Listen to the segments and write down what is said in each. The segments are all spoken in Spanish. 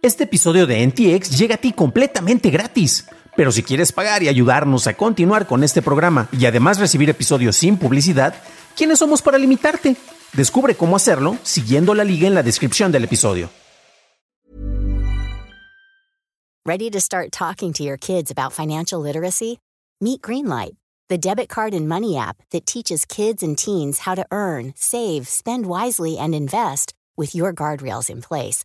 Este episodio de NTX llega a ti completamente gratis. Pero si quieres pagar y ayudarnos a continuar con este programa y además recibir episodios sin publicidad, ¿quiénes somos para limitarte? Descubre cómo hacerlo siguiendo la liga en la descripción del episodio. Ready to start talking to your kids about financial literacy? Meet Greenlight, the debit card and money app that teaches kids and teens how to earn, save, spend wisely, and invest with your guardrails in place.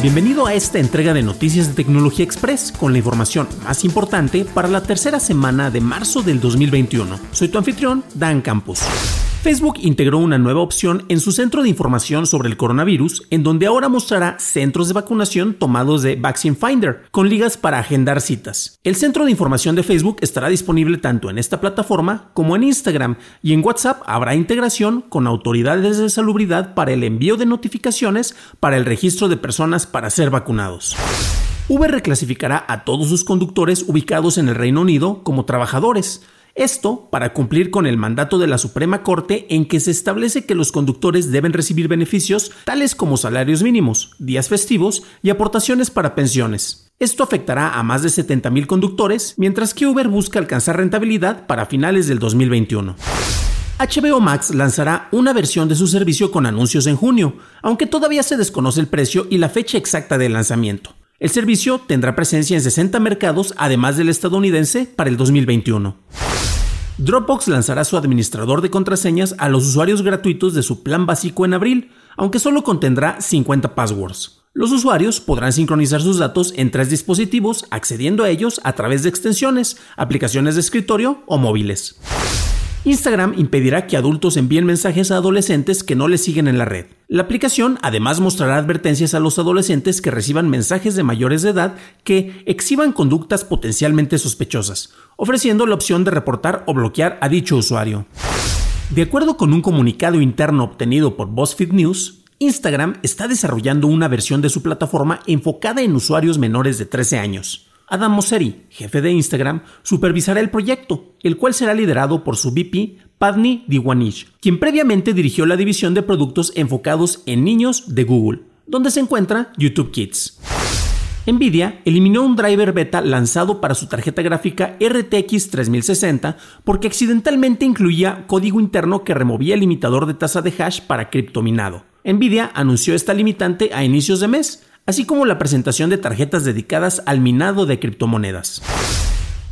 Bienvenido a esta entrega de Noticias de Tecnología Express con la información más importante para la tercera semana de marzo del 2021. Soy tu anfitrión, Dan Campos. Facebook integró una nueva opción en su centro de información sobre el coronavirus, en donde ahora mostrará centros de vacunación tomados de Vaccine Finder, con ligas para agendar citas. El centro de información de Facebook estará disponible tanto en esta plataforma como en Instagram, y en WhatsApp habrá integración con autoridades de salubridad para el envío de notificaciones para el registro de personas para ser vacunados. Uber reclasificará a todos sus conductores ubicados en el Reino Unido como trabajadores, esto para cumplir con el mandato de la Suprema Corte en que se establece que los conductores deben recibir beneficios tales como salarios mínimos, días festivos y aportaciones para pensiones. Esto afectará a más de 70.000 conductores, mientras que Uber busca alcanzar rentabilidad para finales del 2021. HBO Max lanzará una versión de su servicio con anuncios en junio, aunque todavía se desconoce el precio y la fecha exacta del lanzamiento. El servicio tendrá presencia en 60 mercados, además del estadounidense, para el 2021. Dropbox lanzará su administrador de contraseñas a los usuarios gratuitos de su plan básico en abril, aunque solo contendrá 50 passwords. Los usuarios podrán sincronizar sus datos en tres dispositivos accediendo a ellos a través de extensiones, aplicaciones de escritorio o móviles. Instagram impedirá que adultos envíen mensajes a adolescentes que no les siguen en la red. La aplicación además mostrará advertencias a los adolescentes que reciban mensajes de mayores de edad que exhiban conductas potencialmente sospechosas, ofreciendo la opción de reportar o bloquear a dicho usuario. De acuerdo con un comunicado interno obtenido por BuzzFeed News, Instagram está desarrollando una versión de su plataforma enfocada en usuarios menores de 13 años. Adam Mosseri, jefe de Instagram, supervisará el proyecto, el cual será liderado por su VP, Padni Diwanish, quien previamente dirigió la división de productos enfocados en niños de Google, donde se encuentra YouTube Kids. Nvidia eliminó un driver beta lanzado para su tarjeta gráfica RTX 3060 porque accidentalmente incluía código interno que removía el limitador de tasa de hash para criptominado. Nvidia anunció esta limitante a inicios de mes, así como la presentación de tarjetas dedicadas al minado de criptomonedas.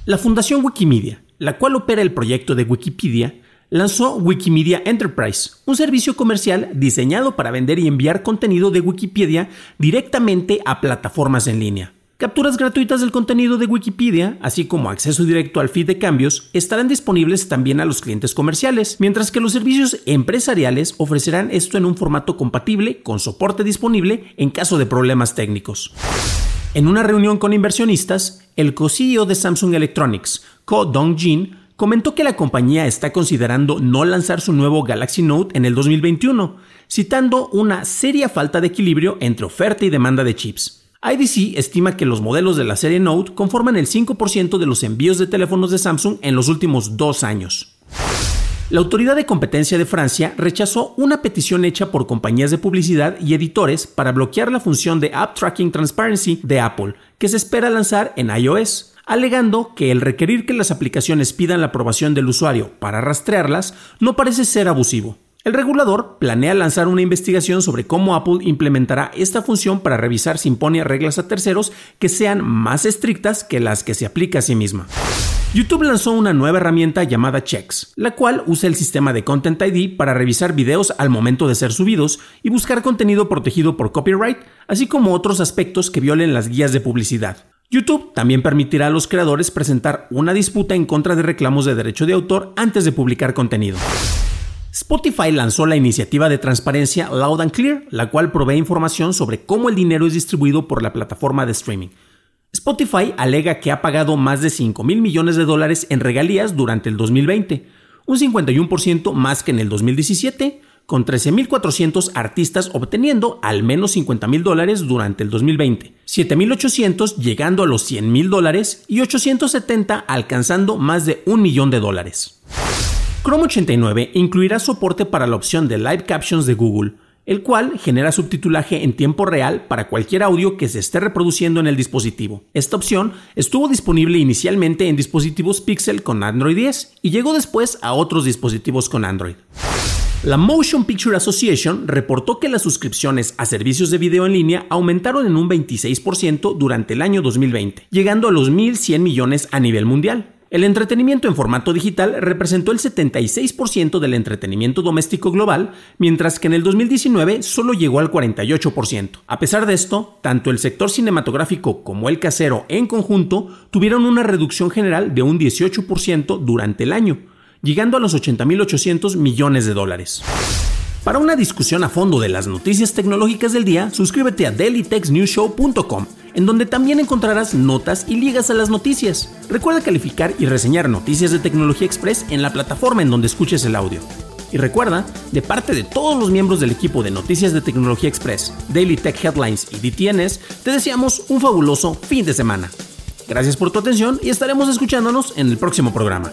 La Fundación Wikimedia, la cual opera el proyecto de Wikipedia, lanzó Wikimedia Enterprise, un servicio comercial diseñado para vender y enviar contenido de Wikipedia directamente a plataformas en línea. Capturas gratuitas del contenido de Wikipedia, así como acceso directo al feed de cambios, estarán disponibles también a los clientes comerciales, mientras que los servicios empresariales ofrecerán esto en un formato compatible con soporte disponible en caso de problemas técnicos. En una reunión con inversionistas, el co-CEO de Samsung Electronics, Ko Dong-jin, comentó que la compañía está considerando no lanzar su nuevo Galaxy Note en el 2021, citando una seria falta de equilibrio entre oferta y demanda de chips. IDC estima que los modelos de la serie Note conforman el 5% de los envíos de teléfonos de Samsung en los últimos dos años. La Autoridad de Competencia de Francia rechazó una petición hecha por compañías de publicidad y editores para bloquear la función de App Tracking Transparency de Apple, que se espera lanzar en iOS, alegando que el requerir que las aplicaciones pidan la aprobación del usuario para rastrearlas no parece ser abusivo. El regulador planea lanzar una investigación sobre cómo Apple implementará esta función para revisar si impone reglas a terceros que sean más estrictas que las que se aplica a sí misma. YouTube lanzó una nueva herramienta llamada Checks, la cual usa el sistema de Content ID para revisar videos al momento de ser subidos y buscar contenido protegido por copyright, así como otros aspectos que violen las guías de publicidad. YouTube también permitirá a los creadores presentar una disputa en contra de reclamos de derecho de autor antes de publicar contenido. Spotify lanzó la iniciativa de transparencia Loud and Clear, la cual provee información sobre cómo el dinero es distribuido por la plataforma de streaming. Spotify alega que ha pagado más de 5 mil millones de dólares en regalías durante el 2020, un 51% más que en el 2017, con 13.400 artistas obteniendo al menos 50 mil dólares durante el 2020, 7.800 llegando a los 100 mil dólares y 870 alcanzando más de un millón de dólares. Chrome 89 incluirá soporte para la opción de Live Captions de Google, el cual genera subtitulaje en tiempo real para cualquier audio que se esté reproduciendo en el dispositivo. Esta opción estuvo disponible inicialmente en dispositivos Pixel con Android 10 y llegó después a otros dispositivos con Android. La Motion Picture Association reportó que las suscripciones a servicios de video en línea aumentaron en un 26% durante el año 2020, llegando a los 1.100 millones a nivel mundial. El entretenimiento en formato digital representó el 76% del entretenimiento doméstico global, mientras que en el 2019 solo llegó al 48%. A pesar de esto, tanto el sector cinematográfico como el casero en conjunto tuvieron una reducción general de un 18% durante el año, llegando a los 80.800 millones de dólares. Para una discusión a fondo de las noticias tecnológicas del día, suscríbete a dailytechnewshow.com en donde también encontrarás notas y ligas a las noticias. Recuerda calificar y reseñar Noticias de Tecnología Express en la plataforma en donde escuches el audio. Y recuerda, de parte de todos los miembros del equipo de Noticias de Tecnología Express, Daily Tech Headlines y DTNs, te deseamos un fabuloso fin de semana. Gracias por tu atención y estaremos escuchándonos en el próximo programa.